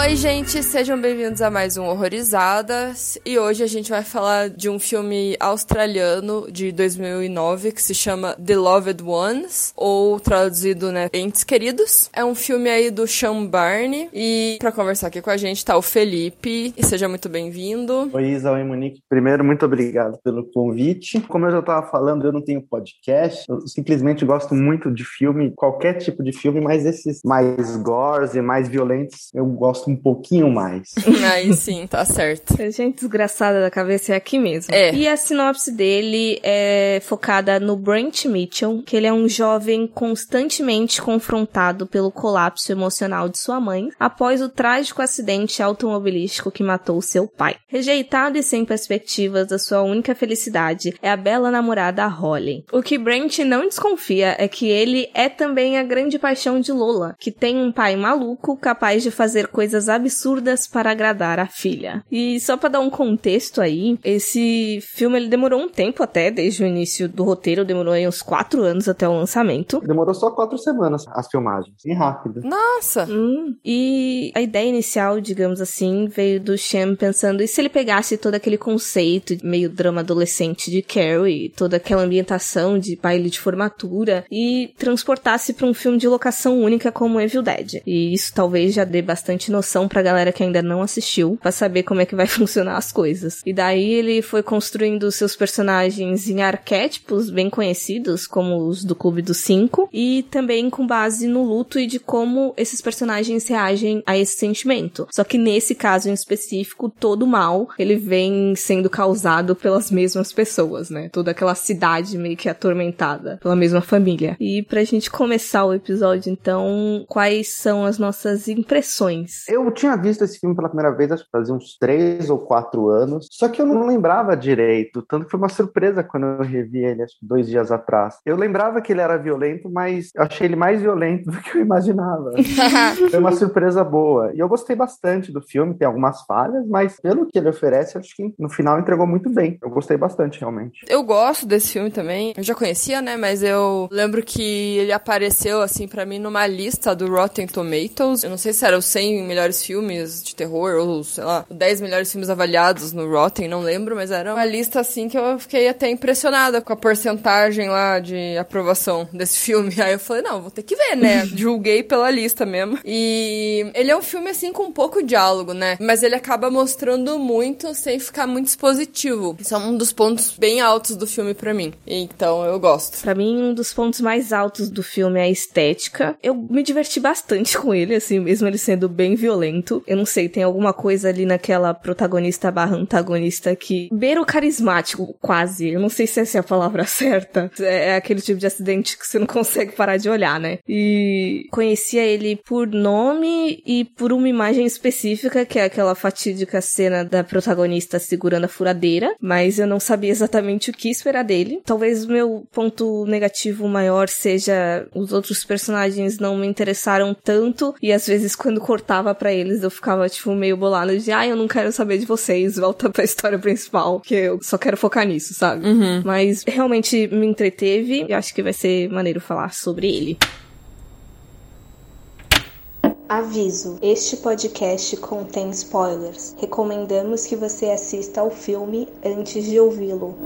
Oi, gente, sejam bem-vindos a mais um Horrorizadas. E hoje a gente vai falar de um filme australiano de 2009 que se chama The Loved Ones, ou traduzido, né, Entes Queridos. É um filme aí do Sean Barney. E para conversar aqui com a gente tá o Felipe. E seja muito bem-vindo. Oi, Isa, oi, Monique. Primeiro, muito obrigado pelo convite. Como eu já estava falando, eu não tenho podcast. Eu simplesmente gosto muito de filme, qualquer tipo de filme, mas esses mais gores e mais violentos eu gosto um pouquinho mais. Aí sim, tá certo. A gente desgraçada da cabeça é aqui mesmo. É. E a sinopse dele é focada no Brent Mitchell, que ele é um jovem constantemente confrontado pelo colapso emocional de sua mãe após o trágico acidente automobilístico que matou seu pai. Rejeitado e sem perspectivas, a sua única felicidade é a bela namorada Holly. O que Brent não desconfia é que ele é também a grande paixão de Lola, que tem um pai maluco capaz de fazer coisas absurdas para agradar a filha. E só para dar um contexto aí, esse filme ele demorou um tempo até, desde o início do roteiro, demorou aí uns quatro anos até o lançamento. Demorou só quatro semanas as filmagens, bem rápido. Nossa! Hum, e a ideia inicial, digamos assim, veio do Shem pensando, e se ele pegasse todo aquele conceito meio drama adolescente de Carrie, toda aquela ambientação de baile de formatura, e transportasse para um filme de locação única como Evil Dead. E isso talvez já dê bastante noção pra galera que ainda não assistiu, pra saber como é que vai funcionar as coisas. E daí ele foi construindo seus personagens em arquétipos bem conhecidos, como os do Clube dos Cinco, e também com base no luto e de como esses personagens reagem a esse sentimento. Só que nesse caso em específico, todo mal, ele vem sendo causado pelas mesmas pessoas, né? Toda aquela cidade meio que atormentada pela mesma família. E pra gente começar o episódio, então, quais são as nossas impressões? Eu tinha visto esse filme pela primeira vez, acho que fazia uns três ou quatro anos, só que eu não lembrava direito, tanto que foi uma surpresa quando eu revi ele, acho que dois dias atrás. Eu lembrava que ele era violento, mas eu achei ele mais violento do que eu imaginava. foi uma surpresa boa. E eu gostei bastante do filme, tem algumas falhas, mas pelo que ele oferece, acho que no final entregou muito bem. Eu gostei bastante, realmente. Eu gosto desse filme também. Eu já conhecia, né? Mas eu lembro que ele apareceu, assim, para mim numa lista do Rotten Tomatoes. Eu não sei se era os 100 melhores filmes de terror ou, sei lá, 10 melhores filmes avaliados no Rotten, não lembro, mas era uma lista, assim, que eu fiquei até impressionada com a porcentagem lá de aprovação desse filme. Aí eu falei, não, vou ter que ver, né? Julguei pela lista mesmo. E ele é um filme, assim, com pouco diálogo, né? Mas ele acaba mostrando muito sem ficar muito expositivo. Isso é um dos pontos bem altos do filme para mim. Então eu gosto. Para mim, um dos pontos mais altos do filme é a estética. Eu me diverti bastante com ele, assim, mesmo ele sendo bem violento. Eu não sei, tem alguma coisa ali naquela protagonista barra antagonista que beira o carismático, quase. Eu não sei se essa é a palavra certa. É aquele tipo de acidente que você não consegue parar de olhar, né? E conhecia ele por nome e por uma imagem específica, que é aquela fatídica cena da protagonista segurando a furadeira, mas eu não sabia exatamente o que esperar dele. Talvez o meu ponto negativo maior seja os outros personagens não me interessaram tanto e às vezes quando cortava para eles eu ficava tipo meio bolada de ah, eu não quero saber de vocês, volta pra história principal, que eu só quero focar nisso, sabe? Uhum. Mas realmente me entreteve e acho que vai ser maneiro falar sobre ele. Aviso: este podcast contém spoilers. Recomendamos que você assista ao filme antes de ouvi-lo.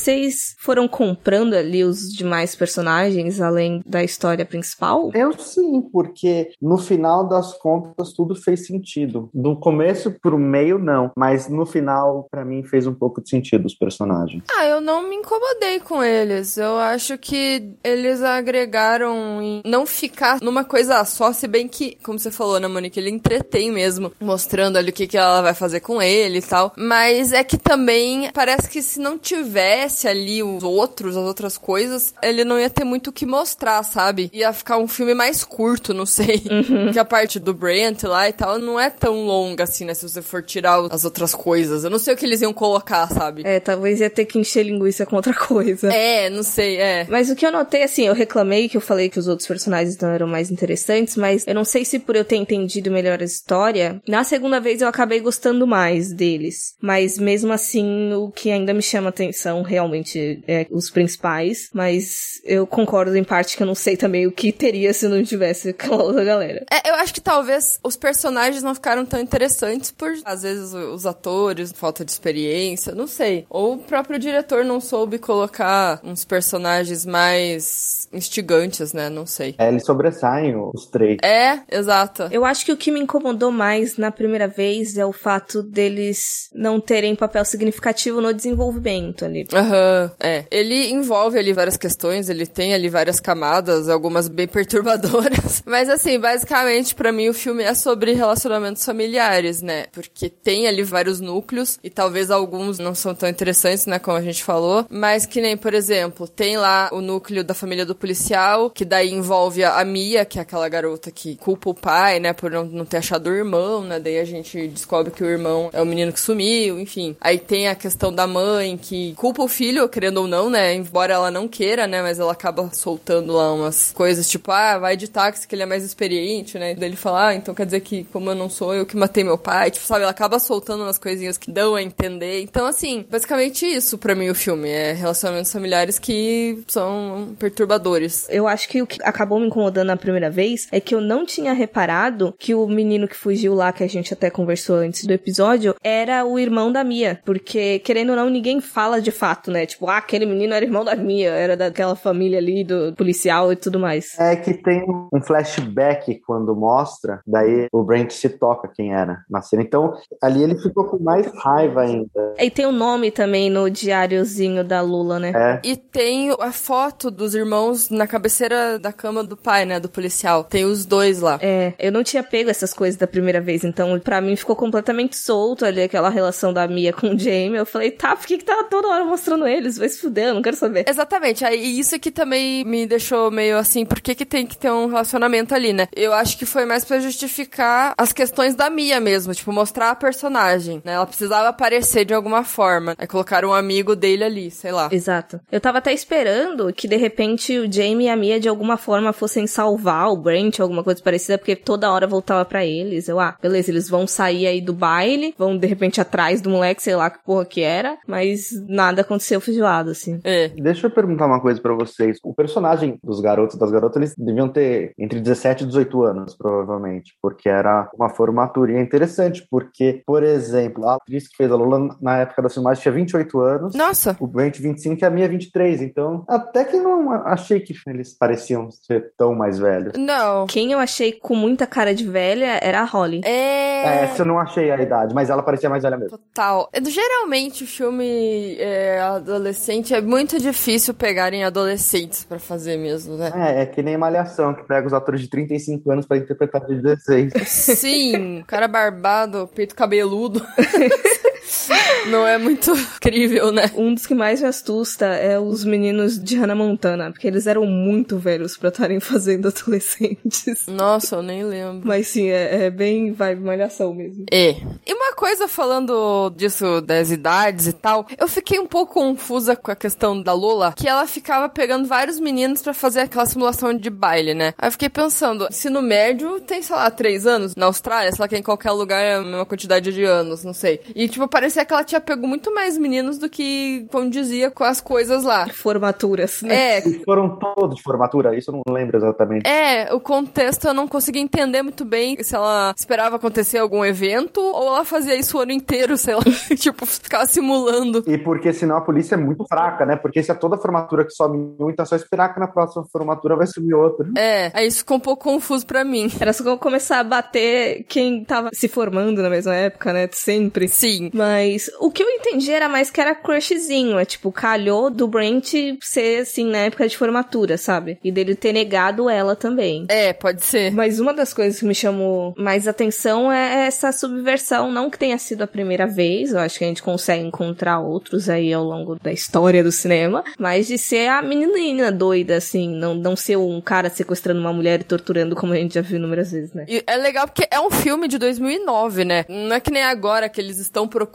Vocês foram comprando ali os demais personagens além da história principal? Eu sim, porque no final das contas tudo fez sentido. Do começo pro meio, não. Mas no final, para mim, fez um pouco de sentido os personagens. Ah, eu não me incomodei com eles. Eu acho que eles agregaram em não ficar numa coisa só, se bem que, como você falou, né, Monique, ele entretém mesmo, mostrando ali o que, que ela vai fazer com ele e tal. Mas é que também parece que se não tiver tivesse ali os outros, as outras coisas, ele não ia ter muito o que mostrar, sabe? Ia ficar um filme mais curto, não sei. Uhum. Que a parte do Brent lá e tal não é tão longa assim, né? Se você for tirar as outras coisas. Eu não sei o que eles iam colocar, sabe? É, talvez ia ter que encher linguiça com outra coisa. É, não sei, é. Mas o que eu notei, assim, eu reclamei que eu falei que os outros personagens não eram mais interessantes, mas eu não sei se por eu ter entendido melhor a história, na segunda vez eu acabei gostando mais deles. Mas mesmo assim, o que ainda me chama atenção realmente é os principais. Mas eu concordo em parte que eu não sei também o que teria se não tivesse aquela outra galera. É, eu acho que talvez os personagens não ficaram tão interessantes por, às vezes, os atores, falta de experiência, não sei. Ou o próprio diretor não soube colocar uns personagens mais instigantes, né? Não sei. É, eles sobressaem os três. É, exato. Eu acho que o que me incomodou mais na primeira vez é o fato deles não terem papel significativo no desenvolvimento ali. Aham, uhum, é. Ele envolve ali várias questões, ele tem ali várias camadas, algumas bem perturbadoras. Mas assim, basicamente, para mim, o filme é sobre relacionamentos familiares, né? Porque tem ali vários núcleos e talvez alguns não são tão interessantes, né? Como a gente falou. Mas que nem, por exemplo, tem lá o núcleo da família do policial, que daí envolve a Mia, que é aquela garota que culpa o pai, né? Por não, não ter achado o irmão, né? Daí a gente descobre que o irmão é o menino que sumiu, enfim. Aí tem a questão da mãe, que culpa o filho, querendo ou não, né? Embora ela não queira, né? Mas ela acaba soltando lá umas coisas, tipo, ah, vai de táxi que ele é mais experiente, né? Daí ele fala, ah, então quer dizer que como eu não sou eu que matei meu pai, tipo, sabe? Ela acaba soltando umas coisinhas que dão a entender. Então, assim, basicamente isso para mim o filme. É relacionamentos familiares que são perturbadores. Eu acho que o que acabou me incomodando na primeira vez é que eu não tinha reparado que o menino que fugiu lá, que a gente até conversou antes do episódio, era o irmão da Mia. Porque, querendo ou não, ninguém fala de fato, né? Tipo, ah, aquele menino era irmão da Mia, era daquela família ali do policial e tudo mais. É que tem um flashback quando mostra, daí o Brent se toca quem era na cena. Então, ali ele ficou com mais raiva ainda. E tem o um nome também no diáriozinho da Lula, né? É. E tem a foto dos irmãos na cabeceira da cama do pai, né? Do policial. Tem os dois lá. É, eu não tinha pego essas coisas da primeira vez, então para mim ficou completamente solto ali aquela relação da Mia com o Jamie. Eu falei, tá, por que, que tá toda hora mostrando eles? Vai se fuder, eu não quero saber. Exatamente. Aí isso aqui também me deixou meio assim, por que, que tem que ter um relacionamento ali, né? Eu acho que foi mais para justificar as questões da Mia mesmo, tipo, mostrar a personagem, né? Ela precisava aparecer de alguma forma. Aí colocaram um amigo dele ali, sei lá. Exato. Eu tava até esperando que de repente o Jamie e a Mia de alguma forma fossem salvar o Brent, alguma coisa parecida, porque toda hora voltava para eles. Eu, ah, beleza, eles vão sair aí do baile, vão de repente atrás do moleque, sei lá que porra que era, mas nada aconteceu feijoado, assim. É. Deixa eu perguntar uma coisa para vocês. O personagem dos garotos e das garotas, eles deviam ter entre 17 e 18 anos, provavelmente, porque era uma formatura. E é interessante, porque, por exemplo, a atriz que fez a Lula na época da filmagem tinha 28 anos. Nossa! O Brent 25 e a minha 23. Então, até que não achei que eles pareciam ser tão mais velhos. Não. Quem eu achei com muita cara de velha era a Holly. É. É, essa eu não achei a idade, mas ela parecia mais velha mesmo. Total. Geralmente o filme é, adolescente é muito difícil pegarem adolescentes para fazer mesmo, né? É, é que nem Malhação, que pega os atores de 35 anos para interpretar de 16. Sim, cara barbado, peito cabeludo. Não é muito incrível, né? Um dos que mais me assusta é os meninos de Hannah Montana, porque eles eram muito velhos pra estarem fazendo adolescentes. Nossa, eu nem lembro. Mas sim, é, é bem vibe malhação mesmo. É. E uma coisa falando disso das idades e tal, eu fiquei um pouco confusa com a questão da Lola, que ela ficava pegando vários meninos para fazer aquela simulação de baile, né? Aí eu fiquei pensando, se no médio tem, sei lá, três anos, na Austrália, sei lá que em qualquer lugar é a mesma quantidade de anos, não sei. E, tipo, parecia que ela tinha pego muito mais meninos do que condizia com as coisas lá. Formaturas, né? É. Foram todos de formatura, isso eu não lembro exatamente. É, o contexto eu não consegui entender muito bem se ela esperava acontecer algum evento ou ela fazia isso o ano inteiro, sei lá. tipo, ficava simulando. E porque senão a polícia é muito fraca, né? Porque se é toda formatura que some um, então é só esperar que na próxima formatura vai sumir outro. É, aí isso ficou um pouco confuso pra mim. Era só começar a bater quem tava se formando na mesma época, né? Sempre. Sim. Mas o que eu entendi era mais que era crushzinho. É tipo, calhou do Brent ser assim na época de formatura, sabe? E dele ter negado ela também. É, pode ser. Mas uma das coisas que me chamou mais atenção é essa subversão não que tenha sido a primeira vez, eu acho que a gente consegue encontrar outros aí ao longo da história do cinema, mas de ser a menininha doida, assim, não, não ser um cara sequestrando uma mulher e torturando como a gente já viu inúmeras vezes, né? E é legal porque é um filme de 2009, né? Não é que nem agora que eles estão procurando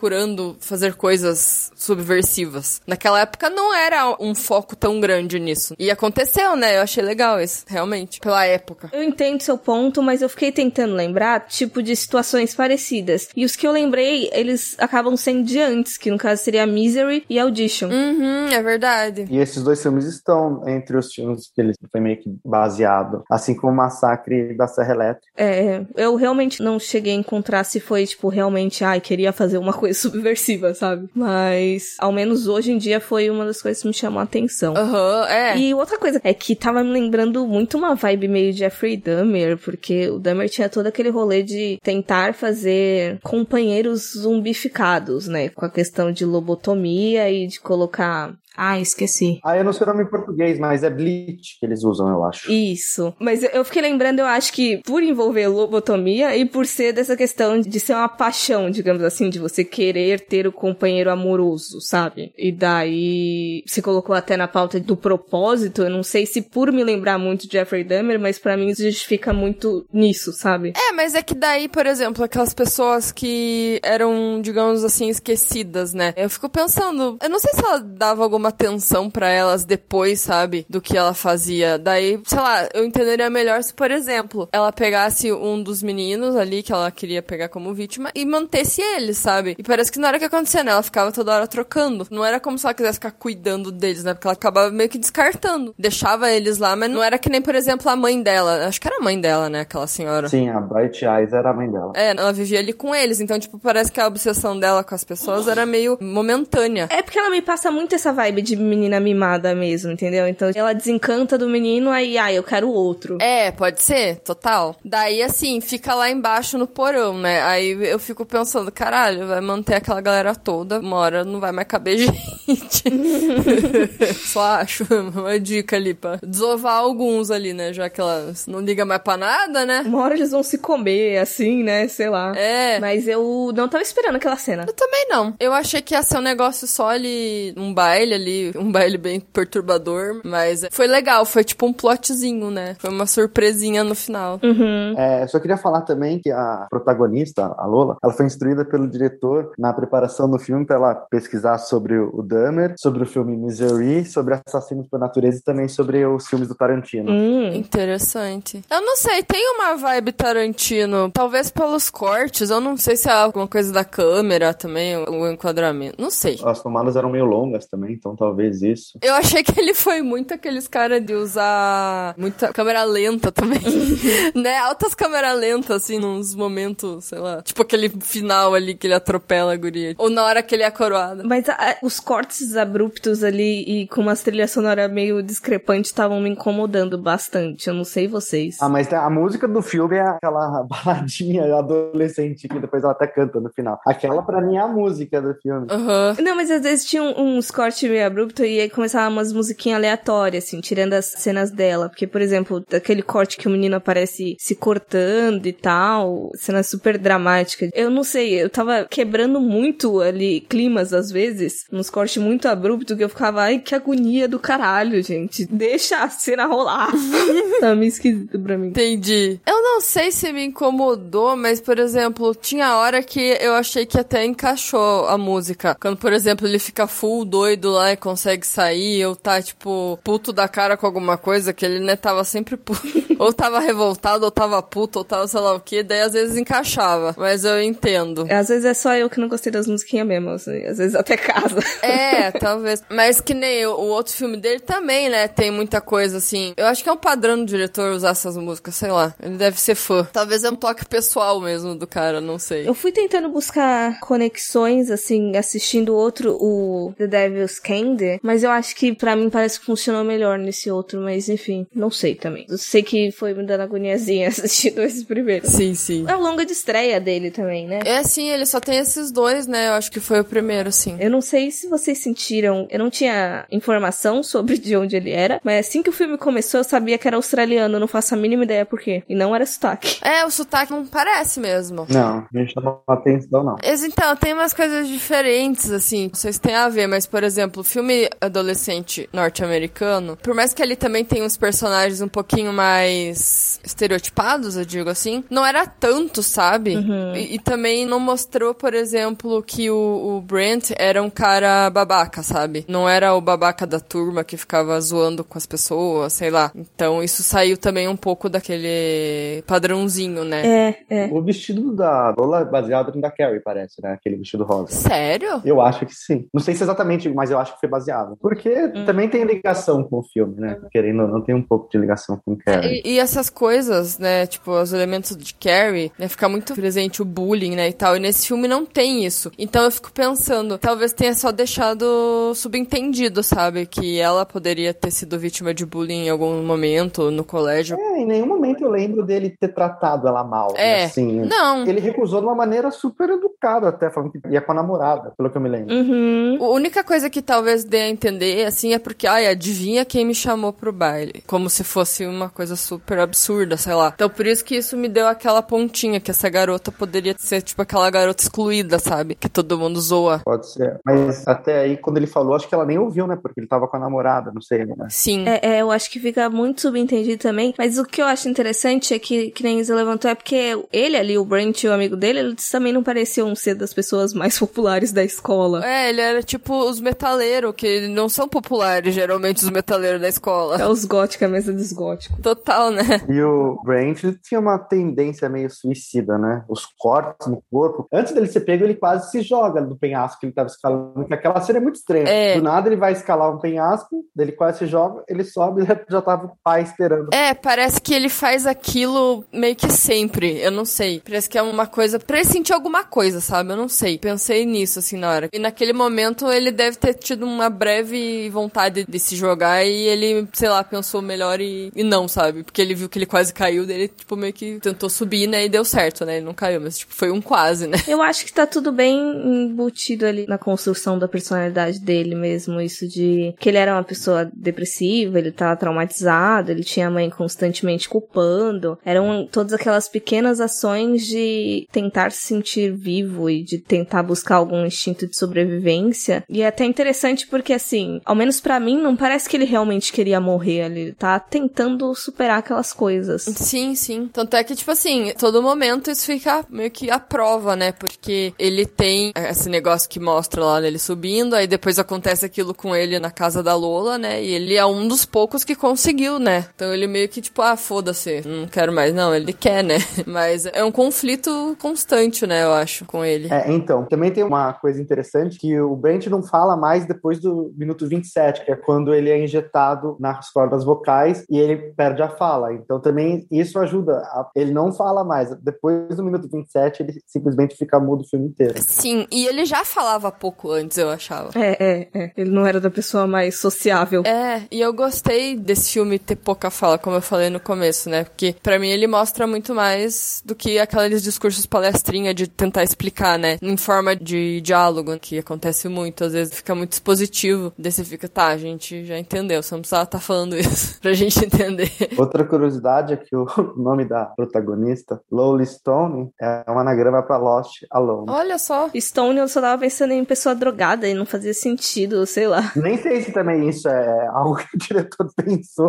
fazer coisas subversivas. Naquela época não era um foco tão grande nisso. E aconteceu, né? Eu achei legal isso, realmente, pela época. Eu entendo seu ponto, mas eu fiquei tentando lembrar, tipo, de situações parecidas. E os que eu lembrei, eles acabam sendo de antes, que no caso seria Misery e Audition. Uhum, é verdade. E esses dois filmes estão entre os filmes que ele foi meio que baseado, assim como o Massacre da Serra Elétrica. É, eu realmente não cheguei a encontrar se foi, tipo, realmente, ai, queria fazer uma coisa subversiva, sabe? Mas, ao menos hoje em dia, foi uma das coisas que me chamou a atenção. Aham, uhum, é. E outra coisa é que tava me lembrando muito uma vibe meio Jeffrey Dahmer, porque o Dahmer tinha todo aquele rolê de tentar fazer companheiros zumbificados, né? Com a questão de lobotomia e de colocar ah, esqueci. Ah, eu não sei o nome em português, mas é Bleach que eles usam, eu acho. Isso. Mas eu fiquei lembrando, eu acho que por envolver lobotomia e por ser dessa questão de ser uma paixão, digamos assim, de você querer ter o companheiro amoroso, sabe? E daí se colocou até na pauta do propósito, eu não sei se por me lembrar muito de Jeffrey Dahmer, mas para mim isso justifica muito nisso, sabe? É, mas é que daí, por exemplo, aquelas pessoas que eram, digamos assim, esquecidas, né? Eu fico pensando, eu não sei se ela dava alguma atenção para elas depois, sabe? Do que ela fazia. Daí, sei lá, eu entenderia melhor se, por exemplo, ela pegasse um dos meninos ali que ela queria pegar como vítima e mantesse ele, sabe? E parece que na hora que acontecia, né? Ela ficava toda hora trocando. Não era como se ela quisesse ficar cuidando deles, né? Porque ela acabava meio que descartando. Deixava eles lá, mas não era que nem, por exemplo, a mãe dela. Acho que era a mãe dela, né? Aquela senhora. Sim, a Bright Eyes era a mãe dela. É, ela vivia ali com eles. Então, tipo, parece que a obsessão dela com as pessoas era meio momentânea. É porque ela me passa muito essa vibe de menina mimada mesmo, entendeu? Então ela desencanta do menino, aí, ah, eu quero outro. É, pode ser, total. Daí, assim, fica lá embaixo no porão, né? Aí eu fico pensando, caralho, vai manter aquela galera toda, uma hora não vai mais caber gente. Só acho uma dica ali pra desovar alguns ali, né? Já que elas não ligam mais pra nada, né? Uma hora eles vão se comer, assim, né? Sei lá. É. Mas eu não tava esperando aquela cena. Eu também não. Eu achei que ia ser um negócio só ali, um baile ali, um baile bem perturbador, mas foi legal, foi tipo um plotzinho, né? Foi uma surpresinha no final. Uhum. É, só queria falar também que a protagonista, a Lola, ela foi instruída pelo diretor na preparação do filme para ela pesquisar sobre o Dahmer, sobre o filme Misery, sobre Assassinos por Natureza e também sobre os filmes do Tarantino. Hum. Interessante. Eu não sei, tem uma vibe Tarantino, talvez pelos cortes, eu não sei se é alguma coisa da câmera também, o enquadramento, não sei. As tomadas eram meio longas também, então talvez isso. Eu achei que ele foi muito aqueles caras de usar muita câmera lenta também. né? Altas câmeras lentas, assim, nos momentos, sei lá. Tipo aquele final ali que ele atropela a guria. Ou na hora que ele é coroado. Mas a, os cortes abruptos ali e com umas trilhas sonoras meio discrepantes estavam me incomodando bastante. Eu não sei vocês. Ah, mas a música do filme é aquela baladinha adolescente que depois ela até canta no final. Aquela pra mim é a música do filme. Uhum. Não, mas às vezes tinha uns cortes meio abruptos e aí começava umas musiquinhas aleatórias, assim, tirando as cenas dela. Porque, por exemplo, daquele corte que o menino aparece se cortando e tal, cena super dramática. Eu não sei, eu tava quebrando muito ali climas às vezes, nos cortes muito abruptos, que eu ficava, ai, que agonia do caralho, gente. Deixa a cena rolar. tá meio esquisito pra mim. Entendi. Eu não sei se me incomodou, mas, por exemplo, tinha hora que eu achei que até encaixou a música. Quando, por exemplo, ele fica full doido lá e consegue sair, ou tá, tipo, puto da cara com alguma coisa, que ele, né, tava sempre puto. ou tava revoltado, ou tava puto, ou tava sei lá o que, daí às vezes encaixava. Mas eu entendo. Às vezes é só eu que não gostei das musiquinhas mesmo, assim, às vezes até casa. É, talvez. Mas que nem o, o outro filme dele também, né, tem muita coisa assim. Eu acho que é um padrão do diretor usar essas músicas, sei lá. Ele deve ser fã. Talvez é um toque pessoal mesmo do cara, não sei. Eu fui tentando buscar conexões, assim, assistindo outro, o The Devil's Candy, mas eu acho que pra mim parece que funcionou melhor nesse outro, mas enfim, não sei também. Eu sei que foi me dando agoniazinha assistindo esses primeiros. Sim, sim. É o longa de estreia dele também, né? É, sim, ele só tem esses dois, né? Eu acho que foi o primeiro, sim. Eu não sei se vocês sentiram, eu não tinha informação sobre de onde ele era, mas assim que o filme começou eu sabia que era australiano, eu não faço a mínima ideia por quê. E não era sotaque. É, o sotaque não parece mesmo. Não, não chama atenção, não. Mas, Então, tem umas coisas diferentes, assim, não sei se tem a ver, mas, por exemplo, filme adolescente norte-americano, por mais que ele também tenha uns personagens um pouquinho mais estereotipados, eu digo assim, não era tanto, sabe? E, e também não mostrou, por exemplo, que o, o Brent era um cara babaca, sabe? Não era o babaca da turma que ficava zoando com as pessoas, sei lá. Então isso saiu também um pouco daquele padrãozinho, né? É, é. O vestido da Lola é baseado no da Carrie, parece, né? Aquele vestido rosa. Sério? Eu acho que sim. Não sei se exatamente, mas eu acho que foi baseado. Porque também tem ligação com o filme, né? Querendo ou não, tem um pouco de ligação com o Carrie. E, e essas coisas, né, tipo, os elementos de Carrie, né, fica muito presente o bullying, né, e tal, e nesse filme não tem isso. Então eu fico pensando, talvez tenha só deixado subentendido, sabe, que ela poderia ter sido vítima de bullying em algum momento no colégio. É, em nenhum momento eu lembro dele ter tratado ela mal. É. Assim. Não. Ele recusou de uma maneira super educada, até falando que ia com a namorada, pelo que eu me lembro. Uhum. A única coisa que talvez dê a entender, assim, é porque, ai, adivinha quem me chamou pro baile. Como se fosse uma coisa super absurda, sei lá. Então por isso que isso me deu aquela pontinha, que essa garota poderia ser, tipo, aquela garota excluída, sabe? Que todo mundo zoa. Pode ser. Mas até aí, quando ele falou, acho que ela nem ouviu, né? Porque ele tava com a namorada, não sei, né? Sim. É, é, eu acho que fica muito subentendido também. Mas o que eu acho interessante é que, que nem Isa levantou, é porque ele ali, o Brent e o amigo dele, eles também não pareciam ser das pessoas mais populares da escola. É, ele era tipo os metaleiros, que não são populares, geralmente, os metaleiros da escola. É os góticos, a mesa dos góticos. Total, né? E o Brent tinha uma tendência meio suicida, né? Os cortes no corpo. Antes dele ser pego, ele quase se joga do penhasco que ele tava escalando. Que aquela cena é muito estranha. É. Do nada ele vai escalar um penhasco, ele quase se joga, ele sobe e já tava o pai esperando. É, parece que ele faz aquilo meio que sempre. Eu não sei. Parece que é uma coisa. Pra ele sentir alguma coisa, sabe? Eu não sei. Pensei nisso, assim, na hora. E naquele momento ele deve ter tido uma breve vontade de se jogar e ele, sei lá, pensou melhor e, e não, sabe? Porque ele viu que ele quase caiu, dele, tipo, meio que tentou subir, né? E deu certo, né? Ele não caiu, mas, tipo, foi um quase, né? Eu acho que tá tudo bem embutido ali na construção da personalidade dele mesmo. Isso de que ele era uma pessoa depressiva, ele tava traumatizado, ele tinha a mãe constantemente culpando. Eram todas aquelas pequenas ações de tentar se sentir vivo e de tentar buscar algum instinto de sobrevivência. E é até interessante porque, assim, ao menos pra mim, não parece que ele realmente queria morrer ali. Ele tá tentando superar aquelas coisas. Sim, sim. Tanto é que, tipo assim, todo momento isso fica meio que à prova, né? Porque ele tem esse negócio que mostra lá ele subindo, aí depois acontece aquilo com ele na casa da Lola, né? E ele é um dos poucos que conseguiu, né? Então ele meio que, tipo, ah, foda-se, não quero mais. Não, ele quer, né? Mas é um conflito constante, né? Eu acho, com ele. É, então, também tem uma coisa interessante que o Brent não fala mais depois do minuto 27, que é quando ele é injetado nas cordas vocais e ele perde a fala. Então também isso ajuda. A... Ele não fala mais. Depois do minuto 27, ele simplesmente fica mudo o filme inteiro. Sim, e ele já falava pouco antes, eu achava. É, é, é. Ele não era da pessoa mais sociável. É, e eu gostei desse filme ter pouca fala, como eu falei no começo, né? Porque pra mim ele mostra muito mais do que aqueles discursos palestrinha de tentar explicar, né? Em forma de diálogo, que acontece muito, às vezes fica muito expositivo. Daí você fica, tá, a gente já entendeu, você não precisava estar falando isso pra gente entender. Outra curiosidade é que o nome da protagonista, Lowly Stone, é um anagrama pra Lost Alone. Olha só. Stone eu só tava pensando em pessoa drogada e não fazia sentido, sei lá. Nem sei se também isso é algo que o diretor pensou.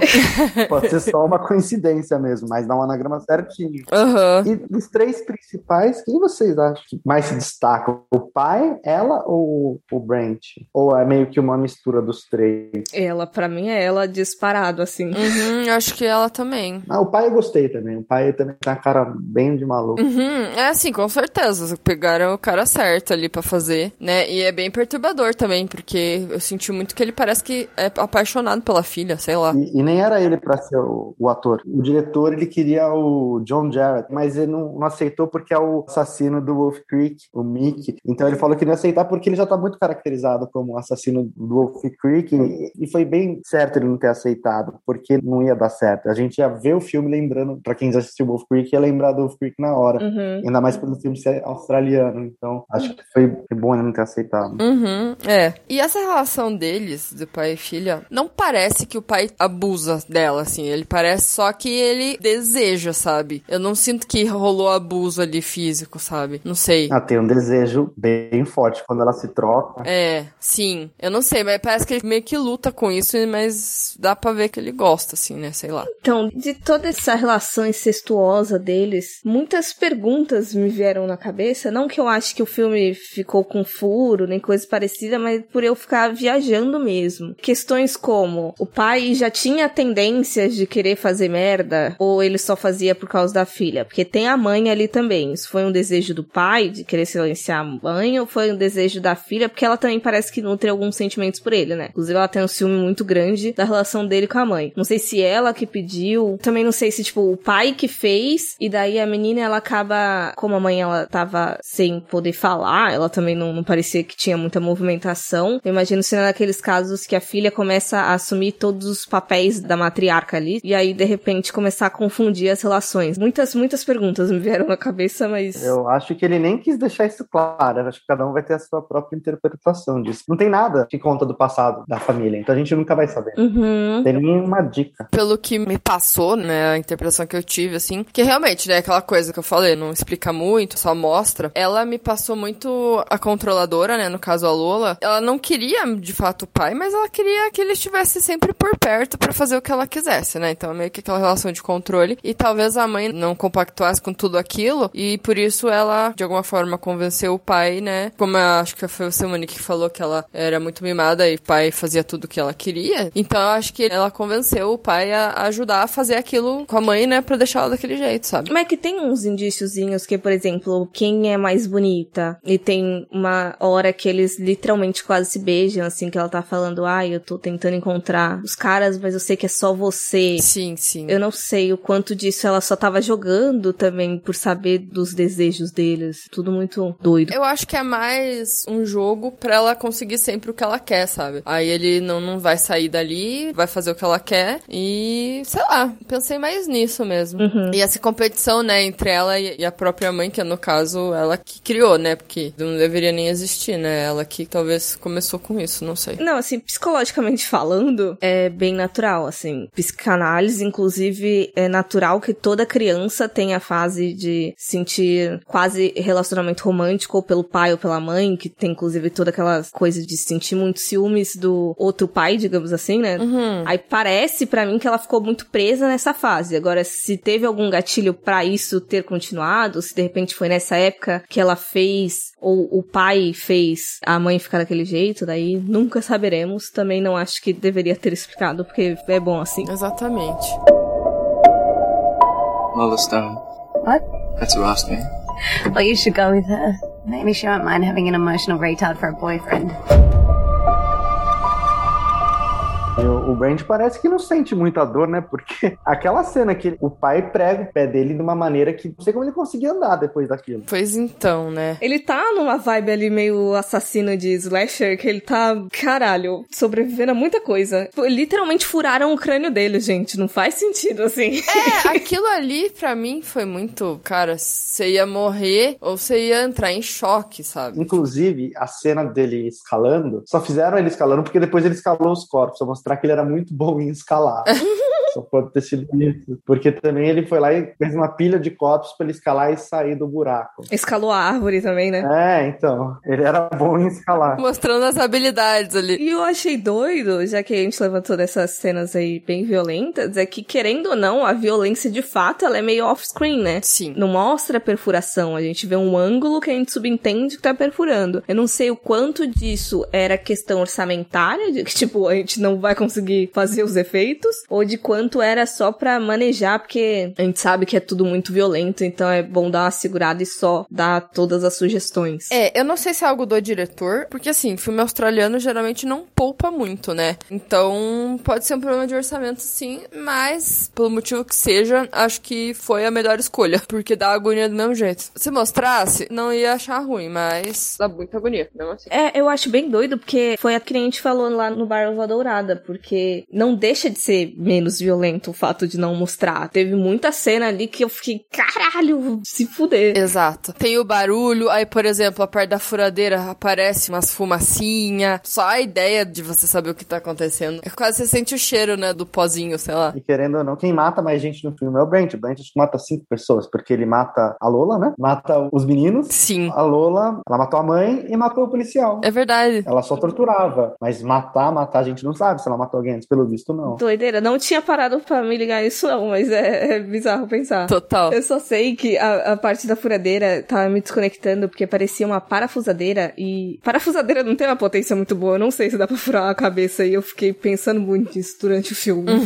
Pode ser só uma coincidência mesmo, mas dá um anagrama certinho. Aham. E dos três principais, quem vocês acham que mais se destaca? O pai, ela ou o Brent? Ou é meio que uma mistura dos três? Ela, pra mim, é ela disparado, assim. Uhum, eu acho que ela também. Ah, o pai eu gostei também. O pai também tem uma cara bem de maluco. Uhum, é assim, com certeza. Pegaram o cara certo ali pra fazer, né? E é bem perturbador também, porque eu senti muito que ele parece que é apaixonado pela filha, sei lá. E, e nem era ele pra ser o, o ator. O diretor, ele queria o John Jarrett, mas ele não, não aceitou porque é o assassino do Wolf Creek, o Mick. Então ele falou que não ia aceitar porque ele já tá muito caracterizado como assassino do Wolf Creek. E, foi bem certo ele não ter aceitado, porque não ia dar certo. A gente ia ver o filme lembrando, pra quem já assistiu Wolf Creek, ia lembrar do Wolf Creek na hora. Uhum. Ainda mais pelo filme ser australiano. Então, acho que foi, foi bom ele não ter aceitado. Uhum, é. E essa relação deles, do pai e filha, não parece que o pai abusa dela, assim. Ele parece só que ele deseja, sabe? Eu não sinto que rolou abuso ali físico, sabe? Não sei. Ah, tem um desejo bem forte quando ela se troca. É, sim. Eu não sei, mas parece que ele meio que luta com isso, mas dá pra ver que ele gosta, assim, né? Sei lá. Então, de toda essa relação incestuosa deles, muitas perguntas me vieram na cabeça. Não que eu acho que o filme ficou com furo, nem coisa parecida, mas por eu ficar viajando mesmo. Questões como: o pai já tinha tendências de querer fazer merda, ou ele só fazia por causa da filha? Porque tem a mãe ali também. Isso foi um desejo do pai de querer silenciar a mãe, ou foi um desejo da filha? Porque ela também parece que nutre alguns sentimentos por ele, né? Inclusive, ela tem um ciúme muito grande da relação dele com a mãe. Não sei se ela que pediu, também não sei se, tipo, o pai que fez, e daí a menina ela acaba, como a mãe ela tava sem poder falar, ela também não, não parecia que tinha muita movimentação. Eu imagino sendo naqueles casos que a filha começa a assumir todos os papéis da matriarca ali, e aí de repente começar a confundir as relações. Muitas, muitas perguntas me vieram na cabeça, mas. Eu acho que ele nem quis deixar isso claro. Acho que cada um vai ter a sua própria interpretação disso. Não tem nada que conta do passado da família, então a gente nunca vai saber. Uhum. Tem nenhuma dica. Pelo que me passou, né, a interpretação que eu tive, assim, que realmente, né, aquela coisa que eu falei, não explica muito, só mostra. Ela me passou muito a controladora, né, no caso a Lola. Ela não queria, de fato, o pai, mas ela queria que ele estivesse sempre por perto para fazer o que ela quisesse, né? Então, meio que aquela relação de controle. E talvez a mãe não compactuasse com tudo aquilo, e por isso ela, de alguma forma, convenceu o pai, né? Como eu acho que foi o seu Monique que falou que ela era muito mimada e o pai fazia tudo o que ela queria. Então, eu acho que ela convenceu o pai a ajudar a fazer aquilo com a mãe, né? Pra deixar ela daquele jeito, sabe? Mas é que tem uns indíciozinhos que, por exemplo, quem é mais bonita? E tem uma hora que eles literalmente quase se beijam, assim, que ela tá falando, ai, eu tô tentando encontrar os caras, mas eu sei que é só você. Sim, sim. Eu não sei o quanto disso ela só tava jogando também por saber dos desejos deles. Tudo muito doido. Eu acho que é mais um jogo pra ela conseguir sempre o que ela quer, sabe? Aí ele não, não vai sair dali, vai fazer o que ela quer e, sei lá, pensei mais nisso mesmo. Uhum. E essa competição, né, entre ela e a própria mãe, que no caso ela que criou, né? Porque não deveria nem existir, né? Ela que talvez começou com isso, não sei. Não, assim, psicologicamente falando, é bem natural, assim. Psicanálise, inclusive, é natural que toda criança tenha a fase de sentir quase relacionamento romântico ou pelo pai ou pela mãe, que tem inclusive toda aquela coisa de sentir muito ciúmes do outro pai, digamos assim, né? Uhum. Aí parece pra mim que ela ficou muito presa nessa fase. Agora, se teve algum gatilho pra isso ter continuado, se de repente foi nessa época que ela fez ou o pai fez a mãe ficar daquele jeito, daí nunca saberemos. Também não acho que deveria ter explicado, porque é bom assim. Exatamente. Lola Stone. What? That's who asked me. Well, you should go with her. Maybe she won't mind having an emotional retard for a boyfriend. O, Brand parece que não sente muita dor, né? Porque aquela cena que o pai prega o pé dele de uma maneira que não sei como ele conseguia andar depois daquilo. Pois então, né? Ele tá numa vibe ali meio assassino de slasher, que ele tá, caralho, sobrevivendo a muita coisa. Literalmente furaram o crânio dele, gente. Não faz sentido, assim. É, aquilo ali pra mim foi muito, cara, você ia morrer ou você ia entrar em choque, sabe? Inclusive, a cena dele escalando, só fizeram ele escalando porque depois ele escalou os corpos, pra mostrar que ele era muito bom em escalar. Só pode ter sido isso. Porque também ele foi lá e fez uma pilha de copos pra ele escalar e sair do buraco. Escalou a árvore também, né? É, então. Ele era bom em escalar. Mostrando as habilidades ali. E eu achei doido, já que a gente levantou dessas cenas aí bem violentas, é que, querendo ou não, a violência de fato ela é meio off-screen, né? Sim. Não mostra a perfuração, a gente vê um ângulo que a gente subentende que tá perfurando. Eu não sei o quanto disso era questão orçamentária, de que, tipo, a gente não vai conseguir fazer os efeitos, ou de quanto era só pra manejar, porque a gente sabe que é tudo muito violento, então é bom dar uma segurada e só dar todas as sugestões. É, eu não sei se é algo do diretor, porque assim, filme australiano geralmente não poupa muito, né? Então pode ser um problema de orçamento sim, mas pelo motivo que seja, acho que foi a melhor escolha, porque dá agonia do mesmo jeito. Se mostrasse, não ia achar ruim, mas dá muita agonia, mesmo assim. É, eu acho bem doido, porque foi a que a gente falou lá no Bar Ova Dourada, porque não deixa de ser menos violento violento o fato de não mostrar. Teve muita cena ali que eu fiquei, caralho, se fuder. Exato. Tem o barulho, aí, por exemplo, a parte da furadeira aparece umas fumacinha. Só a ideia de você saber o que tá acontecendo. É quase você sente o cheiro, né, do pozinho, sei lá. E querendo ou não, quem mata mais gente no filme é o Brent. O Brent mata cinco pessoas, porque ele mata a Lola, né? Mata os meninos. Sim. A Lola, ela matou a mãe e matou o policial. É verdade. Ela só torturava. Mas matar, matar, a gente não sabe se ela matou alguém antes, pelo visto, não. Doideira, não tinha parado pra me ligar isso não, mas é, é bizarro pensar. Total. Eu só sei que a, a parte da furadeira tava me desconectando porque parecia uma parafusadeira e parafusadeira não tem uma potência muito boa, eu não sei se dá pra furar a cabeça e eu fiquei pensando muito nisso durante o filme.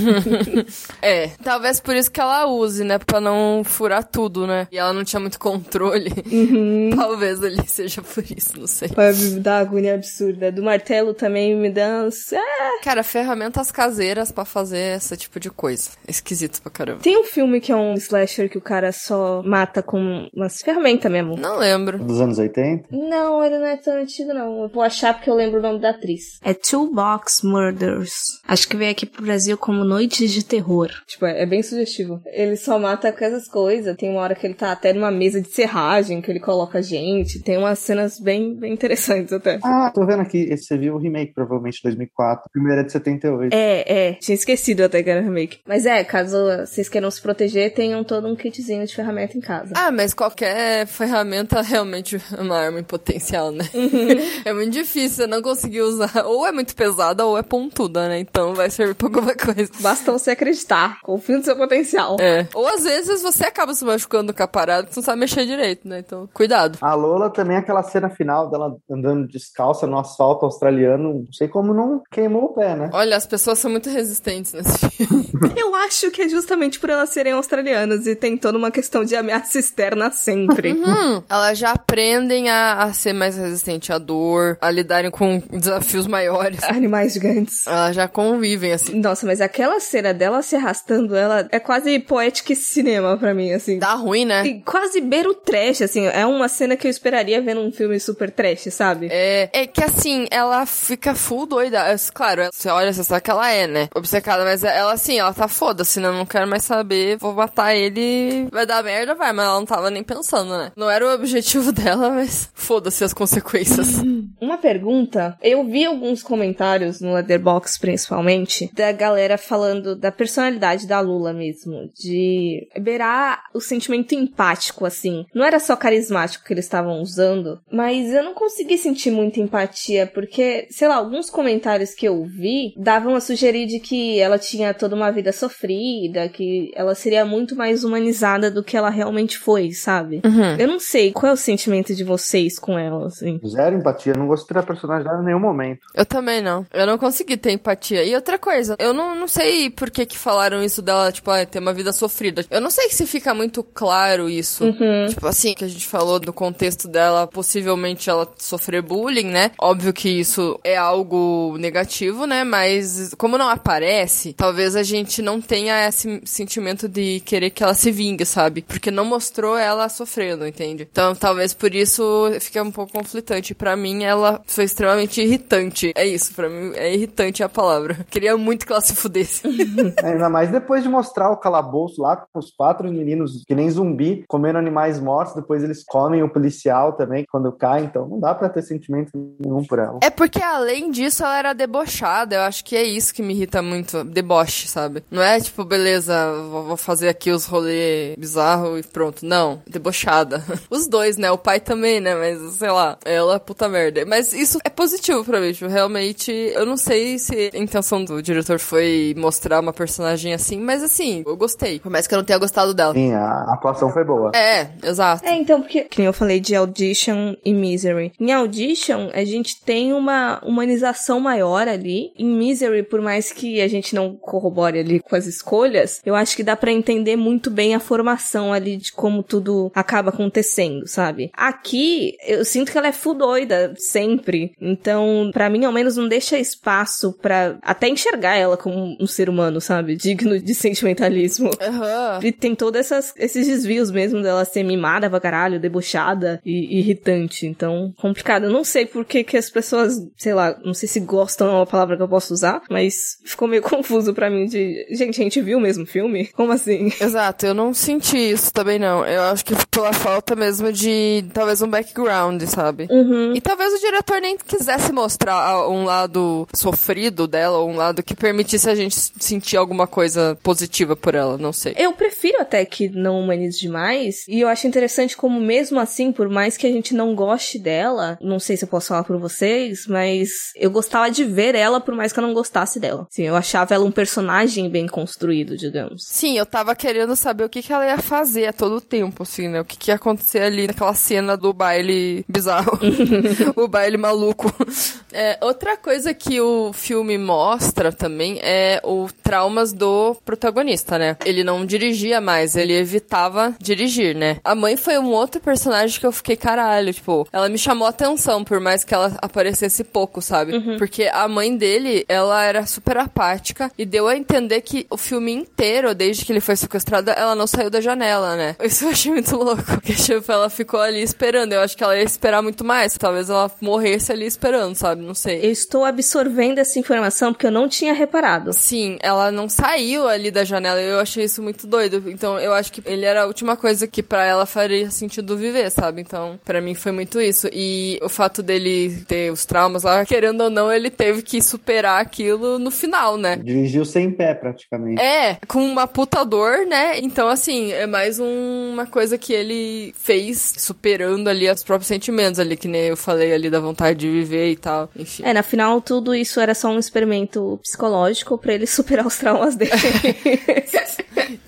É, talvez por isso que ela use, né? Pra não furar tudo, né? E ela não tinha muito controle. Talvez ali seja por isso, não sei. Vai me dar agonia absurda. Do martelo também me dá. Ah, Cara, ferramentas caseiras pra fazer esse tipo de coisa. Esquisito pra caramba. Tem um filme que é um slasher que o cara só mata com umas ferramentas mesmo. Não lembro. Dos anos 80. Não, ele não é tão antigo, não. Eu vou achar porque eu lembro o nome da atriz. É Two Box Murders. Acho que veio aqui pro Brasil como Noites de Terror. Tipo, é, é bem sugestivo. Ele só mata com essas coisas. Tem uma hora que ele tá até numa mesa de serragem que ele coloca gente. Tem umas cenas bem, bem interessantes até. Ah, tô vendo aqui. Esse você viu o remake, provavelmente, de 2004. O primeiro é de 78. É, é. Tinha esquecido até que era remake. Mas é, caso vocês queiram se proteger, tenham todo um kitzinho de ferramenta em casa. Ah, mas qualquer ferramenta realmente é uma arma em potencial, né? é muito difícil, você não conseguir usar. Ou é muito pesada ou é pontuda, né? Então vai servir pra alguma coisa. Basta você acreditar. Confie no seu potencial. É. Ou às vezes você acaba se machucando com a parada que você não sabe mexer direito, né? Então, cuidado. A Lola também, aquela cena final dela andando descalça no asfalto australiano, não sei como não queimou o pé, né? Olha, as pessoas são muito resistentes nesse filme. Eu acho que é justamente por elas serem australianas e tem toda uma questão de ameaça externa sempre. Hum, elas já aprendem a, a ser mais resistente à dor, a lidarem com desafios maiores. Animais gigantes. Elas já convivem, assim. Nossa, mas aquela cena dela se arrastando, ela é quase poética e cinema pra mim, assim. Dá ruim, né? E quase beira o trash, assim. É uma cena que eu esperaria ver num filme super trash, sabe? É, é que assim, ela fica full doida. Claro, você olha, você sabe que ela é, né? Obcecada, mas ela assim, ela tá foda-se, né? Não quero mais saber, vou matar ele. Vai dar merda, vai, mas ela não tava nem pensando, né? Não era o objetivo dela, mas foda-se as consequências. Uma pergunta, eu vi alguns comentários no Letterboxd, principalmente, da galera falando da personalidade da Lula mesmo, de beirar o sentimento empático, assim. Não era só carismático que eles estavam usando, mas eu não consegui sentir muita empatia, porque, sei lá, alguns comentários que eu vi davam a sugerir de que ela tinha toda uma vida sofrida, que ela seria muito mais humanizada do que ela realmente foi, sabe? Eu não sei qual é o sentimento de vocês com ela, assim. Zero empatia, não gostei da personagem dela em nenhum momento. Eu também não. Eu não consegui ter empatia. E outra coisa, eu não, não sei por que que falaram isso dela, tipo, ah, ter uma vida sofrida. Eu não sei se fica muito claro isso. Tipo assim, que a gente falou do contexto dela, possivelmente ela sofrer bullying, né? Óbvio que isso é algo negativo, né? Mas como não aparece, talvez a gente não tenha esse sentimento de querer que ela se vingue, sabe? Porque não mostrou ela sofrendo, entende? Então talvez por isso fique um pouco conflitante. Pra mim, ela foi extremamente irritante. É isso, pra mim é irritante a palavra. Queria muito que ela se fudesse. Ainda mais depois de mostrar o calabouço lá com os quatro meninos, que nem zumbi, comendo animais mortos, depois eles comem o policial também quando cai, então não dá pra ter sentimento nenhum por ela. É porque além disso ela era debochada. Eu acho que é isso que me irrita muito. Deboche, sabe? Não é tipo, beleza, vou vou fazer aqui os rolê bizarro e pronto. Não, debochada. Os dois, né? O pai também, né? Mas sei lá, ela é puta merda. Mas isso é positivo pra mim, tipo, realmente. Eu não sei se a intenção do diretor foi mostrar uma personagem assim, mas assim, eu gostei. Por mais que eu não tenha gostado dela. Sim, a atuação foi boa. É, exato. É, então, porque, que nem eu falei de Audition e Misery. Em Audition, a gente tem uma humanização maior ali. Em Misery, por mais que a gente não corrobore ali com as escolhas, eu acho que dá pra entender muito bem a formação ali de como tudo acaba acontecendo, sabe? Aqui, eu sinto que ela é full doida, sempre. Então, pra mim, ao menos, não deixa espaço pra até enxergar ela como um ser humano, sabe? Digno de sentimentalismo. Aham. E tem todos esses desvios mesmo dela ser mimada pra caralho, debochada e irritante. Então, complicado. Eu não sei por que, que as pessoas, sei lá, não sei se gostam é uma palavra que eu posso usar, mas ficou meio confuso pra mim de, gente, a gente viu o mesmo filme? Como assim? Exato, eu não senti isso também não. Eu acho que pela falta mesmo de talvez um background, sabe? Uhum. E talvez o diretor nem quisesse mostrar um lado sofrido dela, ou um lado que permitisse a gente sentir alguma coisa positiva por ela, não sei. Eu prefiro até que não humanize demais, e eu acho interessante como mesmo assim, por mais que a gente não goste dela, não sei se eu posso falar por vocês, mas eu gostava de ver ela por mais que eu não gostasse dela. Sim, eu achava ela um personagem bem construído, digamos. Sim, eu tava querendo saber o que, que ela ia fazer a todo tempo, assim, né? O que, que ia acontecer ali naquela cena do baile bizarro. o baile maluco. É, outra coisa que o filme mostra também é o traumas do protagonista, né? Ele não dirigia mais, ele evitava dirigir, né? A mãe foi um outro personagem que eu fiquei caralho, tipo, ela me chamou a atenção, por mais que ela aparecesse pouco, sabe? Porque a mãe dele, ela era super apática e deu a entender que o filme inteiro, desde que ele foi sequestrado, ela não saiu da janela, né? Isso eu achei muito louco. Porque, tipo, ela ficou ali esperando. Eu acho que ela ia esperar muito mais. Talvez ela morresse ali esperando, sabe? Não sei. Eu estou absorvendo essa informação porque eu não tinha reparado. Sim, ela não saiu ali da janela. Eu achei isso muito doido. Então, eu acho que ele era a última coisa que pra ela faria sentido viver, sabe? Então, pra mim foi muito isso. E o fato dele ter os traumas lá, querendo ou não, ele teve que superar aquilo no final, né? Dirigiu sem pé, praticamente. É, com uma puta dor, né? Então, assim, é mais um- uma coisa que ele fez superando ali os próprios sentimentos ali, que nem eu falei ali da vontade de viver e tal. Enfim. É, na final tudo isso era só um experimento psicológico pra ele superar os traumas dele.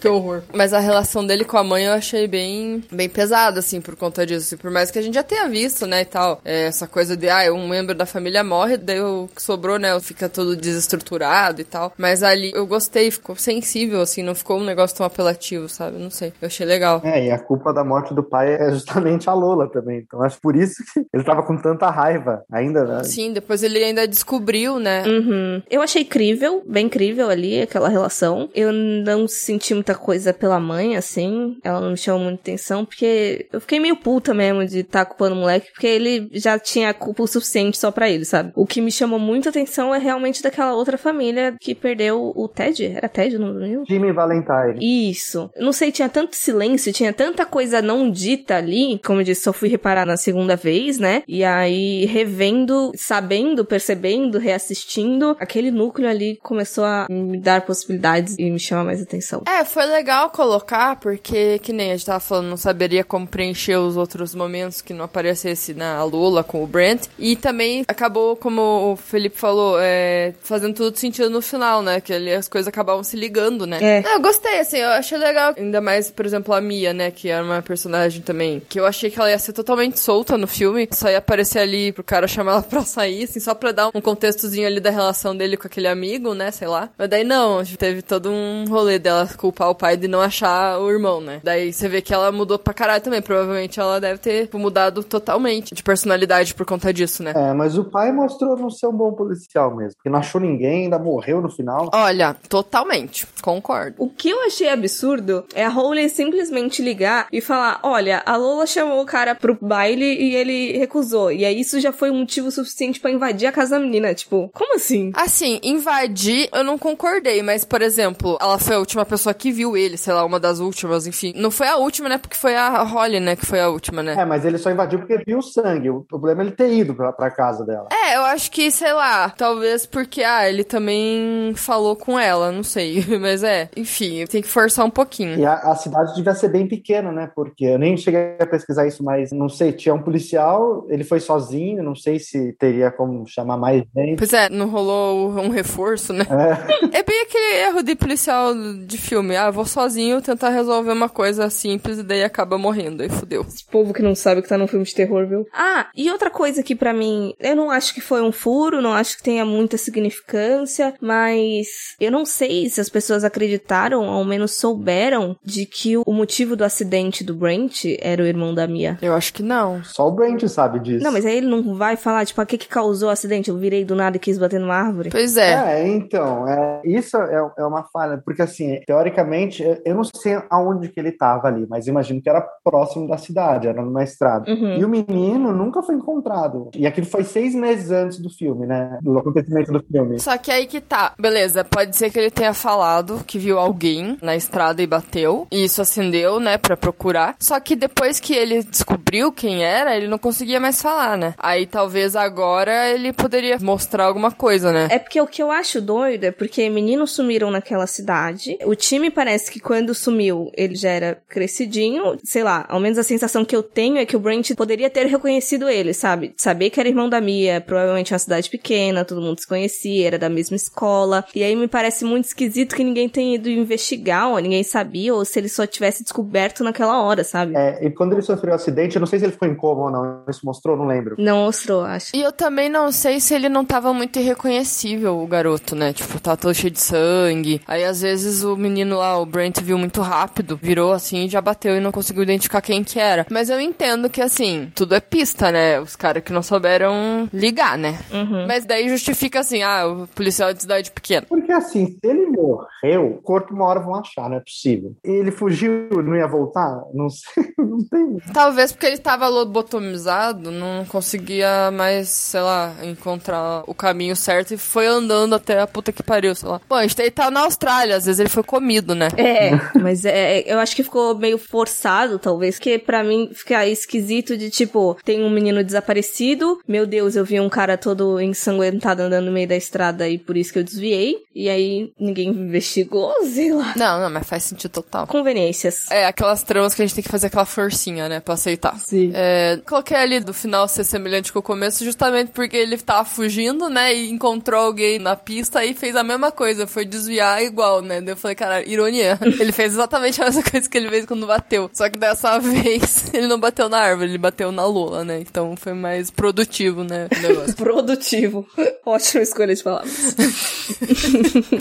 Que horror. Mas a relação dele com a mãe eu achei bem, bem pesada, assim, por conta disso. Por mais que a gente já tenha visto, né, e tal. É, essa coisa de, ah, um membro da família morre, daí o que sobrou, né, fica todo desestruturado e tal. Mas ali eu gostei, ficou sensível, assim, não ficou um negócio tão apelativo, sabe? Não sei. Eu achei legal. É, e a culpa da morte do pai é justamente a Lola também. Então acho por isso que ele tava com tanta raiva ainda, né? Sim, depois ele ainda descobriu, né? Uhum. Eu achei crível, bem crível ali, aquela relação. Eu não senti muita coisa pela mãe, assim. Ela não me chamou muita atenção, porque eu fiquei meio puta mesmo de estar culpando o moleque, porque ele já tinha culpa o suficiente só pra ele, sabe? O que me chamou muita atenção é realmente daquela outra família que perdeu o Ted. Era Ted o nome do menino? Jimmy Valentine. Isso. Não sei, tinha tanto silêncio, tinha tanta coisa não dita ali. Como eu disse, só fui reparar na segunda vez, né? E aí, revendo, sabendo, percebendo, reassistindo, aquele núcleo ali começou a me dar possibilidades e me chamar mais atenção. É, foi legal colocar, porque, que nem a gente tava falando, não saberia como preencher os outros momentos que não aparecesse na Lula com o Brent. E também acabou, como o Felipe falou, é, fazendo tudo sentido no final, né? Que ali as coisas acabavam se ligando, né? É. Eu gostei, assim, eu achei legal. Ainda mais, por exemplo, a Mia, né? Que era uma personagem também, que eu achei que ela ia ser totalmente solta no filme. Só ia aparecer ali pro cara chamar ela pra sair, assim, só pra dar um contextozinho ali da relação dele com aquele amigo, né? Sei lá. Mas daí não, teve todo um rolê dela culpar o pai de não achar o irmão, né? Daí você vê que ela mudou pra caralho também. Provavelmente ela deve ter tipo, mudado totalmente de personalidade por conta disso, né? É, mas o pai mostrou não ser um bom policial mesmo. Porque não achou ninguém, ainda morreu no final. Olha, totalmente. Concordo. O que eu achei absurdo é a Holly simplesmente ligar e falar: olha, a Lola chamou o cara pro baile e ele recusou. E aí isso já foi um motivo suficiente pra invadir a casa da menina. Tipo, como assim? Assim, invadir, eu não concordei, mas, por exemplo, ela foi a última pessoa que viu ele, sei lá, uma das últimas, enfim. Não foi a última, né? Porque foi a Holly, né? Que foi a última, né? É, mas ele só invadiu porque viu o sangue. O problema é ele ter ido pra, pra casa dela. É, eu acho que, sei lá, talvez porque, ah, ele também falou com ela, não sei. Mas é, enfim, tem que forçar um pouquinho. E a, a cidade devia ser bem pequena, né? Porque eu nem cheguei a pesquisar isso, mas não sei, tinha um policial, ele foi sozinho, não sei se teria como chamar mais gente. Pois é, não rolou um reforço, né? É. É bem aquele erro de policial de filme. Ah, vou sozinho tentar resolver uma coisa simples e daí acaba morrendo. Aí fudeu. Esse povo que não sabe que tá num filme de terror, viu? Ah, e outra coisa que pra mim, eu não acho que foi um furo, não acho que tenha muita significância, mas eu não sei se as pessoas acreditaram, ou ao menos souberam, de que o motivo do acidente do Brent era o irmão da Mia. Eu acho que não. Só o Brent sabe disso. Não, mas aí ele não vai falar, tipo, a que que causou o acidente? Eu virei do nada e quis bater numa árvore. Pois é. É, então, é, isso é, é uma falha, porque assim, teoricamente, eu- não sei aonde que ele estava ali, mas imagino que era próximo da cidade, era numa estrada. Uhum. E o menino nunca foi encontrado. E aquilo foi seis meses antes do filme, né? Do acontecimento do filme. Só que aí que tá. Beleza, pode ser que ele tenha falado que viu alguém na estrada e bateu. E isso acendeu, né, pra procurar. Só que depois que ele descobriu quem era, ele não conseguia mais falar, né? Aí talvez agora ele poderia mostrar alguma coisa, né? É porque o que eu acho doido é porque meninos sumiram naquela cidade. O time parece que quando sumiu, ele já era crescidinho. Sei lá, ao menos a sensação que eu tenho é que o Brent poderia ter reconhecido ele, sabe? Saber que era irmão da Mia, provavelmente uma cidade pequena, todo mundo se conhecia, era da mesma escola. E aí me parece muito esquisito que ninguém tenha ido investigar, ou ninguém sabia, ou se ele só tivesse descoberto naquela hora, sabe? É, e quando ele sofreu o acidente, eu não sei se ele ficou em coma ou não. Isso mostrou, não lembro. Não mostrou, acho. E eu também não sei se ele não tava muito irreconhecível, o garoto, né? Tipo, tá todo cheio de sangue. Aí às vezes o menino lá, o Brent, viu muito rápido, virou assim e já bateu e não conseguiu identificar quem que era. Mas eu entendo que assim, tudo é pista, né? Os caras que não souberam ligar, né? Uhum. Mas daí justifica assim, ah, o policial de cidade pequena. Porque assim, se ele morreu, o corpo uma hora vão achar, não é possível. Ele fugiu, não ia voltar? Não sei, não tem. Talvez porque ele tava lobotomizado, não conseguia mais, sei lá, encontrar o caminho certo e foi andando até a puta que pariu, sei lá. Bom, a gente ele tá na Austrália, às vezes ele foi comido, né? É, mas é, eu acho que ficou meio forçado, talvez, que pra mim fica esquisito de tipo, tem um menino desaparecido, meu Deus, eu vi um cara todo ensanguentado andando no meio da estrada e por isso que eu desviei, e aí ninguém investigou, sei lá. Não, não, mas faz sentido total. Conveniências. É, aquelas tramas que a gente tem que fazer aquela forcinha, né, pra aceitar. Sim. É, coloquei ali do final ser semelhante com o começo, justamente porque ele tava fugindo, né, e encontrou alguém na pista e fez a mesma coisa, foi desviar igual, né? Daí eu falei, cara, ironia. Ele fez exatamente a mesma coisa que ele fez quando bateu. Só que dessa vez ele não bateu na árvore, ele bateu na lua, né? Então foi mais produtivo, né, negócio. Produtivo. Ótima escolha de palavras.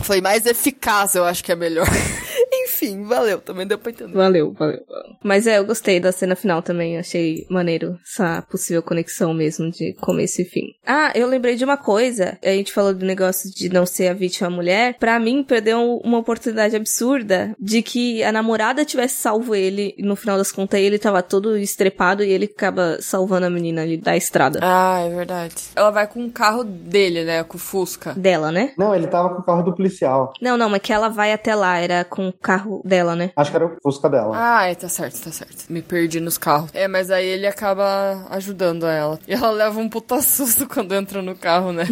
foi mais eficaz, eu acho que é melhor. Enfim, valeu, também deu pra entender. Valeu, valeu, valeu. Mas é, eu gostei da cena final também, achei maneiro essa possível conexão mesmo de começo e fim. Ah, eu lembrei de uma coisa, a gente falou do negócio de não ser a vítima mulher, pra mim perdeu uma oportunidade absurda de que a namorada tivesse salvo ele e no final das contas ele tava todo estrepado e ele acaba salvando a menina ali da estrada. Ah, é verdade. Ela vai com o carro dele, né, com o Fusca. Dela, né? Não, ele tava com o carro do policial. Não, não, mas que ela vai até lá, era com o carro dela, né? Acho que era o Fusca dela. Ah, é, tá certo, tá certo. Me perdi nos carros. É, mas aí ele acaba ajudando ela. E ela leva um puta susto quando entra no carro, né?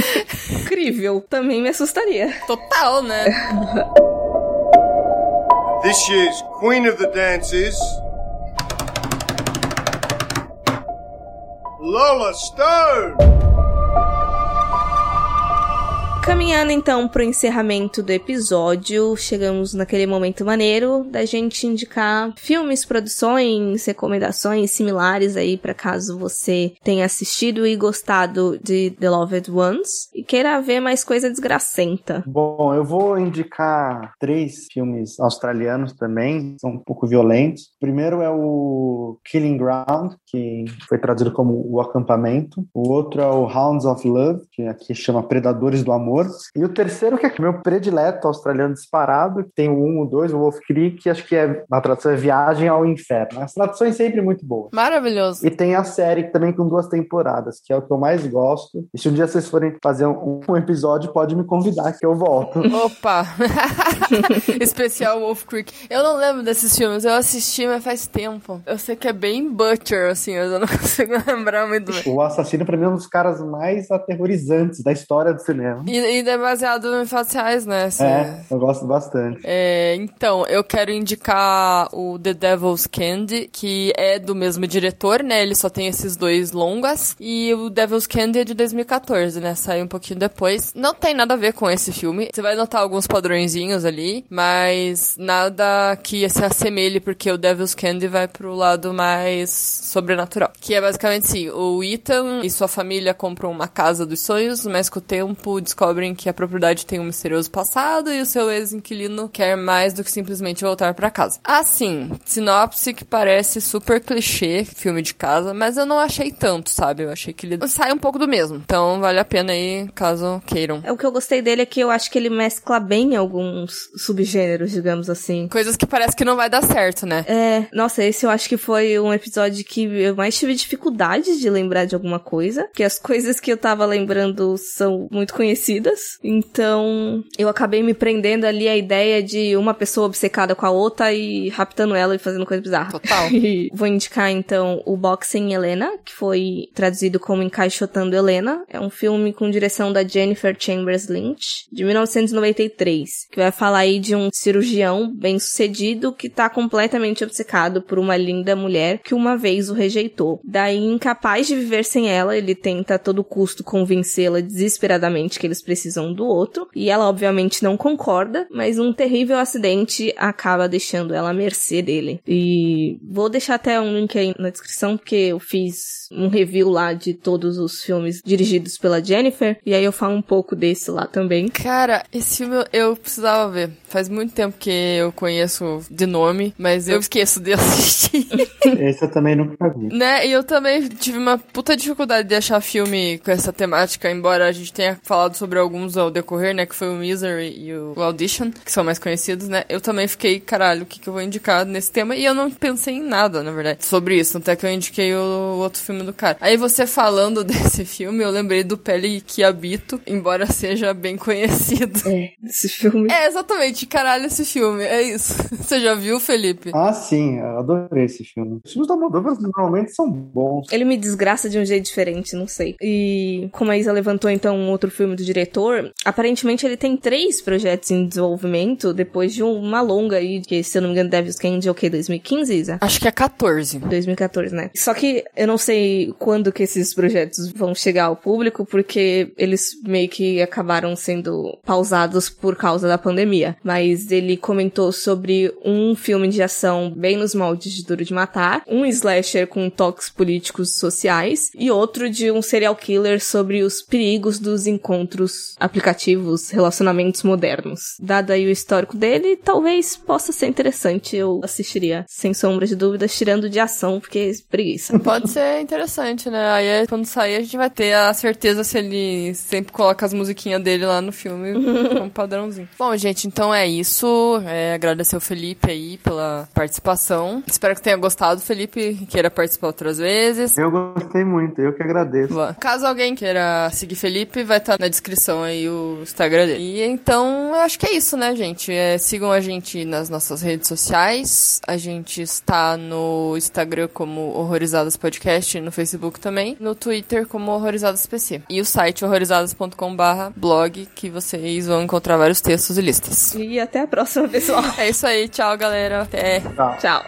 Incrível. Também me assustaria. Total, né? This year's Queen of the Dances, Lola Stone. Caminhando então pro encerramento do episódio, chegamos naquele momento maneiro da gente indicar filmes, produções, recomendações similares aí para caso você tenha assistido e gostado de The Loved Ones e queira ver mais coisa desgracenta. Bom, eu vou indicar três filmes australianos também, são um pouco violentos. O primeiro é o Killing Ground, que foi traduzido como O Acampamento. O outro é o Hounds of Love, que aqui chama Predadores do Amor. E o terceiro, que é meu predileto australiano disparado, que tem o 1, o 2, o Wolf Creek, que acho que é, a tradução é Viagem ao Inferno. As traduções sempre muito boas. Maravilhoso. E tem a série também com duas temporadas, que é o que eu mais gosto. E se um dia vocês forem fazer um, um episódio, pode me convidar que eu volto. Opa! Especial Wolf Creek. Eu não lembro desses filmes, eu assisti, mas faz tempo. Eu sei que é bem Butcher, assim, mas eu não consigo lembrar muito bem. O assassino, pra mim, é um dos caras mais aterrorizantes da história do cinema. E, e é baseado em fatos reais, né? Assim, É, eu gosto bastante. É, então, eu quero indicar o The Devil's Candy, que é do mesmo diretor, né? Ele só tem esses dois longas. E o Devil's Candy é de 2014, né? Saiu um pouquinho depois. Não tem nada a ver com esse filme. Você vai notar alguns padrõezinhos ali, mas nada que se assemelhe, porque o Devil's Candy vai pro lado mais sobrenatural. Que é basicamente assim, o Ethan e sua família compram uma casa dos sonhos, mas com o tempo descobrem descobrem que a propriedade tem um misterioso passado e o seu ex-inquilino quer mais do que simplesmente voltar para casa. Assim, sinopse que parece super clichê, filme de casa, mas eu não achei tanto, sabe? Eu achei que ele sai um pouco do mesmo. Então vale a pena aí, caso queiram. É, o que eu gostei dele é que eu acho que ele mescla bem alguns subgêneros, digamos assim. Coisas que parece que não vai dar certo, né? É, nossa, esse eu acho que foi um episódio que eu mais tive dificuldade de lembrar de alguma coisa, que as coisas que eu tava lembrando são muito conhecidas. Então, eu acabei me prendendo ali a ideia de uma pessoa obcecada com a outra e raptando ela e fazendo coisa bizarra. Total. Vou indicar então o Boxing Helena, que foi traduzido como Encaixotando Helena. É um filme com direção da Jennifer Chambers Lynch, de 1993, que vai falar aí de um cirurgião bem-sucedido que tá completamente obcecado por uma linda mulher que uma vez o rejeitou. Daí, incapaz de viver sem ela, ele tenta a todo custo convencê-la desesperadamente que eles precisam do outro, e ela obviamente não concorda, mas um terrível acidente acaba deixando ela à mercê dele. E vou deixar até um link aí na descrição, porque eu fiz um review lá de todos os filmes dirigidos pela Jennifer, e aí eu falo um pouco desse lá também. Cara, esse filme eu, eu precisava ver. Faz muito tempo que eu conheço de nome, mas eu esqueço de assistir. Esse eu também nunca né? E eu também tive uma puta dificuldade de achar filme com essa temática, embora a gente tenha falado sobre alguns ao decorrer, né? Que foi o Misery e o Audition, que são mais conhecidos, né? Eu também fiquei, caralho, o que, que eu vou indicar nesse tema? E eu não pensei em nada, na verdade, sobre isso. Até que eu indiquei o, o outro filme do cara. Aí você falando desse filme, eu lembrei do Pele que Habito, embora seja bem conhecido. É, esse filme. É, exatamente, caralho, esse filme. É isso. Você já viu, Felipe? Ah, sim, eu adorei esse filme. Os filmes da Moldova normalmente são bons. Ele me desgraça de um jeito diferente, não sei. E como a Isa levantou então um outro filme do diretor, aparentemente ele tem três projetos em desenvolvimento depois de uma longa aí, que se eu não me engano, Devil's Candy é o que? 2015, Isa? Acho que é 14. 2014, né? Só que eu não sei quando que esses projetos vão chegar ao público, porque eles meio que acabaram sendo pausados por causa da pandemia. Mas ele comentou sobre um filme de ação bem nos moldes de Duro de Matar, um slasher com toques políticos e sociais, e outro de um serial killer sobre os perigos dos encontros aplicativos, relacionamentos modernos. Dado aí o histórico dele, talvez possa ser interessante. Eu assistiria, sem sombra de dúvidas, tirando de ação, porque preguiça. Pode ser interessante, né? Aí é quando sair a gente vai ter a certeza se ele sempre coloca as musiquinhas dele lá no filme como padrãozinho. Bom, gente, então é isso. É, agradecer o Felipe aí pela participação. Espero que tenha gostado, Felipe, queira participar outras vezes. Eu gostei muito, eu que agradeço. Boa. Caso alguém queira seguir Felipe, vai estar na descrição aí o Instagram dele. E então, eu acho que é isso, né, gente? É, sigam a gente nas nossas redes sociais. A gente está no Instagram como Horrorizadas Podcast, no Facebook também, no Twitter como Horrorizadas PC. E o site horrorizadas.com/blog, que vocês vão encontrar vários textos e listas. E até a próxima, pessoal. É isso aí, tchau, galera. Até. Tchau. Tchau.